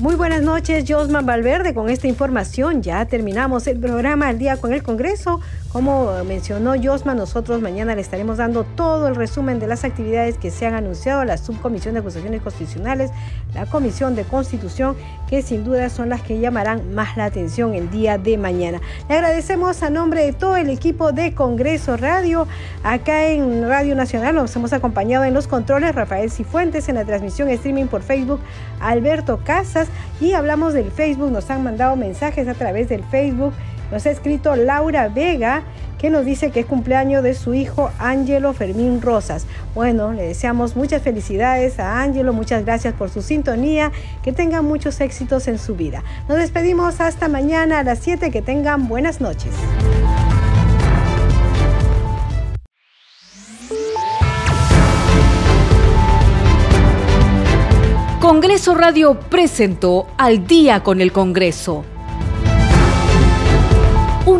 Muy buenas noches, Josman Valverde. Con esta información ya terminamos el programa al día con el Congreso. Como mencionó Josma, nosotros mañana le estaremos dando todo el resumen de las actividades que se han anunciado la Subcomisión de Acusaciones Constitucionales, la Comisión de Constitución, que sin duda son las que llamarán más la atención el día de mañana. Le agradecemos a nombre de todo el equipo de Congreso Radio. Acá en Radio Nacional nos hemos acompañado en los controles Rafael Cifuentes, en la transmisión streaming por Facebook Alberto Casas y hablamos del Facebook, nos han mandado mensajes a través del Facebook nos ha escrito Laura Vega, que nos dice que es cumpleaños de su hijo Ángelo Fermín Rosas. Bueno, le deseamos muchas felicidades a Ángelo, muchas gracias por su sintonía, que tengan muchos éxitos en su vida. Nos despedimos hasta mañana a las 7, que tengan buenas noches. Congreso Radio presentó Al día con el Congreso